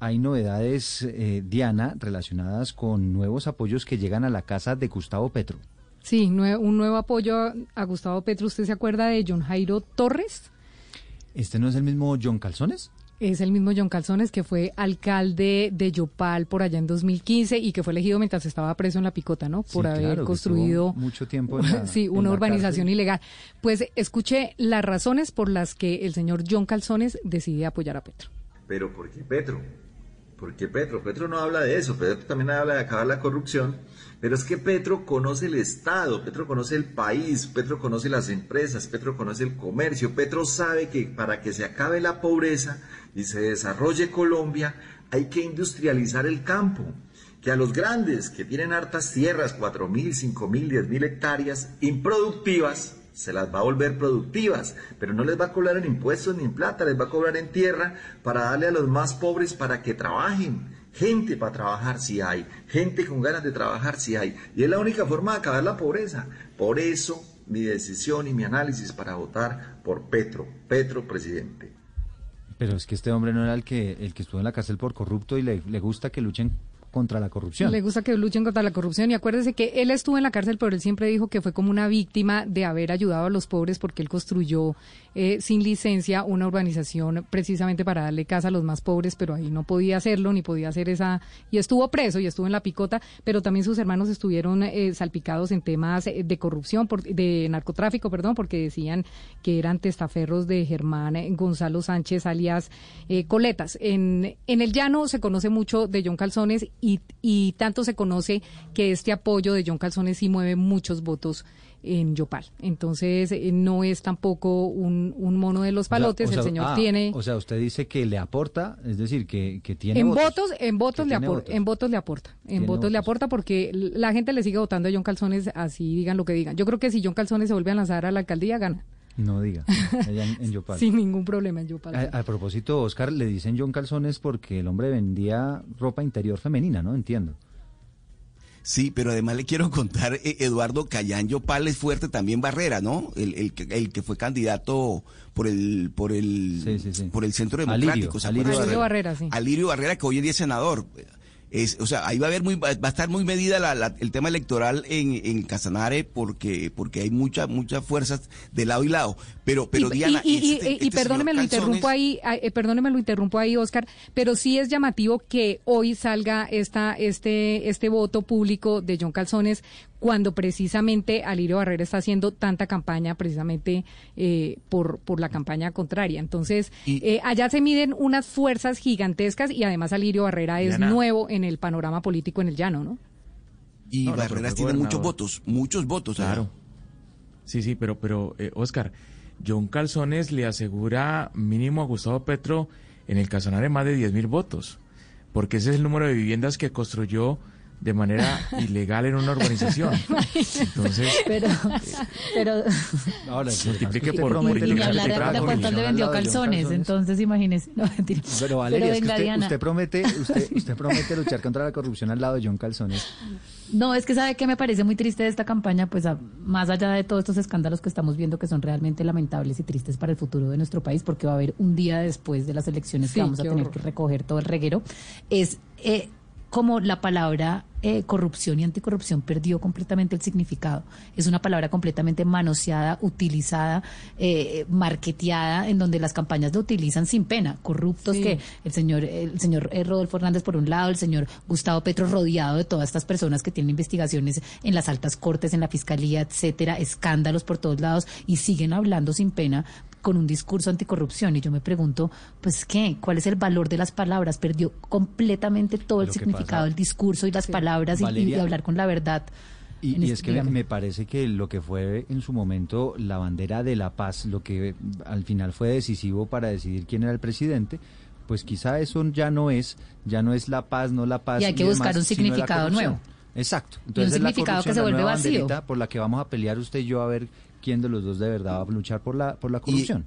Hay novedades, eh, Diana, relacionadas con nuevos apoyos que llegan a la casa de Gustavo Petro. Sí, un nuevo apoyo a Gustavo Petro. ¿Usted se acuerda de John Jairo Torres? ¿Este no es el mismo John Calzones? Es el mismo John Calzones que fue alcalde de Yopal por allá en 2015 y que fue elegido mientras estaba preso en la picota, ¿no? Por haber construido mucho tiempo sí, una urbanización ilegal. Pues escuche las razones por las que el señor John Calzones decide apoyar a Petro. Pero ¿por qué Petro? ¿Por qué Petro? Petro no habla de eso, Petro también habla de acabar la corrupción, pero es que Petro conoce el Estado, Petro conoce el país, Petro conoce las empresas, Petro conoce el comercio, Petro sabe que para que se acabe la pobreza y se desarrolle Colombia hay que industrializar el campo que a los grandes que tienen hartas tierras, cuatro mil, cinco mil, diez mil hectáreas improductivas, se las va a volver productivas, pero no les va a cobrar en impuestos ni en plata, les va a cobrar en tierra para darle a los más pobres para que trabajen. Gente para trabajar si hay, gente con ganas de trabajar si hay. Y es la única forma de acabar la pobreza. Por eso mi decisión y mi análisis para votar por Petro, Petro presidente. Pero es que este hombre no era el que, el que estuvo en la cárcel por corrupto y le, le gusta que luchen contra la corrupción. Le gusta que luchen contra la corrupción y acuérdese que él estuvo en la cárcel, pero él siempre dijo que fue como una víctima de haber ayudado a los pobres porque él construyó eh, sin licencia una urbanización precisamente para darle casa a los más pobres, pero ahí no podía hacerlo ni podía hacer esa y estuvo preso y estuvo en la picota, pero también sus hermanos estuvieron eh, salpicados en temas eh, de corrupción, por, de narcotráfico, perdón, porque decían que eran testaferros de Germán Gonzalo Sánchez alias Coletas. En, en el llano se conoce mucho de John Calzones y, tanto se conoce que este apoyo de John Calzones sí mueve muchos votos en Yopal. Entonces, eh, no es tampoco un, mono de los palotes, el señor ah, tiene... O sea, usted dice que le aporta, es decir, que, que tiene en votos. en votos, le aporta, en votos le aporta, en votos, le aporta porque la gente le sigue votando a John Calzones, así digan lo que digan. Yo creo que si John Calzones se vuelve a lanzar a la alcaldía, gana. No diga, allá en, Yopal. Sin ningún problema en Yopal. A, propósito, Oscar, le dicen John Calzones porque el hombre vendía ropa interior femenina, ¿no? Entiendo. Sí, pero además le quiero contar, eh, Eduardo Cayán Yopal es fuerte también Barrera, ¿no? El, el, el que fue candidato por el por el por el Centro Democrático. Alirio, Alirio Barrera, sí. Alirio Barrera, que hoy en día es senador o sea, ahí va a haber muy, va a estar muy medida el tema electoral en, en Casanare porque, porque hay muchas, muchas fuerzas de lado y lado. Pero, pero Diana, y, este, este perdóneme lo interrumpo ahí, eh, perdóneme lo interrumpo ahí, Oscar, pero sí es llamativo que hoy salga esta, este, este voto público de John Calzones cuando precisamente Alirio Barrera está haciendo tanta campaña precisamente eh, por, por la campaña contraria. Entonces, eh, allá se miden unas fuerzas gigantescas y además Alirio Barrera es nuevo en el panorama político en el llano, ¿no? Y Barrera tiene muchos votos, muchos votos. Claro. Sí, sí, pero, pero eh, Oscar, John Calzones le asegura mínimo a Gustavo Petro en el Casanare más de 10 mil votos, porque ese es el número de viviendas que construyó de manera ilegal en una urbanización. Entonces, pero, pero ahora multiplique por, por y ni hablar de cuánto le vendió calzones, entonces imagínese. No, pero Valeria, es que usted, usted, promete, usted, usted promete luchar contra la corrupción al lado de John Calzones. No, es que sabe que me parece muy triste de esta campaña, pues más allá de todos estos escándalos que estamos viendo que son realmente lamentables y tristes para el futuro de nuestro país, porque va a haber un día después de las elecciones que vamos a tener que recoger todo el reguero, es eh, como la palabra eh, corrupción y anticorrupción perdió completamente el significado. Es una palabra completamente manoseada, utilizada, eh, marketeada, en donde las campañas lo utilizan sin pena. Corruptos que el señor, el señor eh, Rodolfo Hernández por un lado, el señor Gustavo Petro rodeado de todas estas personas que tienen investigaciones en las altas cortes, en la fiscalía, etcétera, escándalos por todos lados y siguen hablando sin pena con un discurso anticorrupción. Y yo me pregunto, pues, ¿qué? ¿Cuál es el valor de las palabras? Perdió completamente todo el significado del discurso y las palabras y, hablar con la verdad. Y, es este que me, parece que lo que fue en su momento la bandera de la paz, lo que al final fue decisivo para decidir quién era el presidente, pues quizá eso ya no es, ya no es la paz, no la paz. Y hay que buscar un significado nuevo. Exacto. Entonces, un significado que se vuelve vacío. Por la que vamos a pelear usted y yo a ver quién de los dos de verdad va a luchar por la, por la corrupción.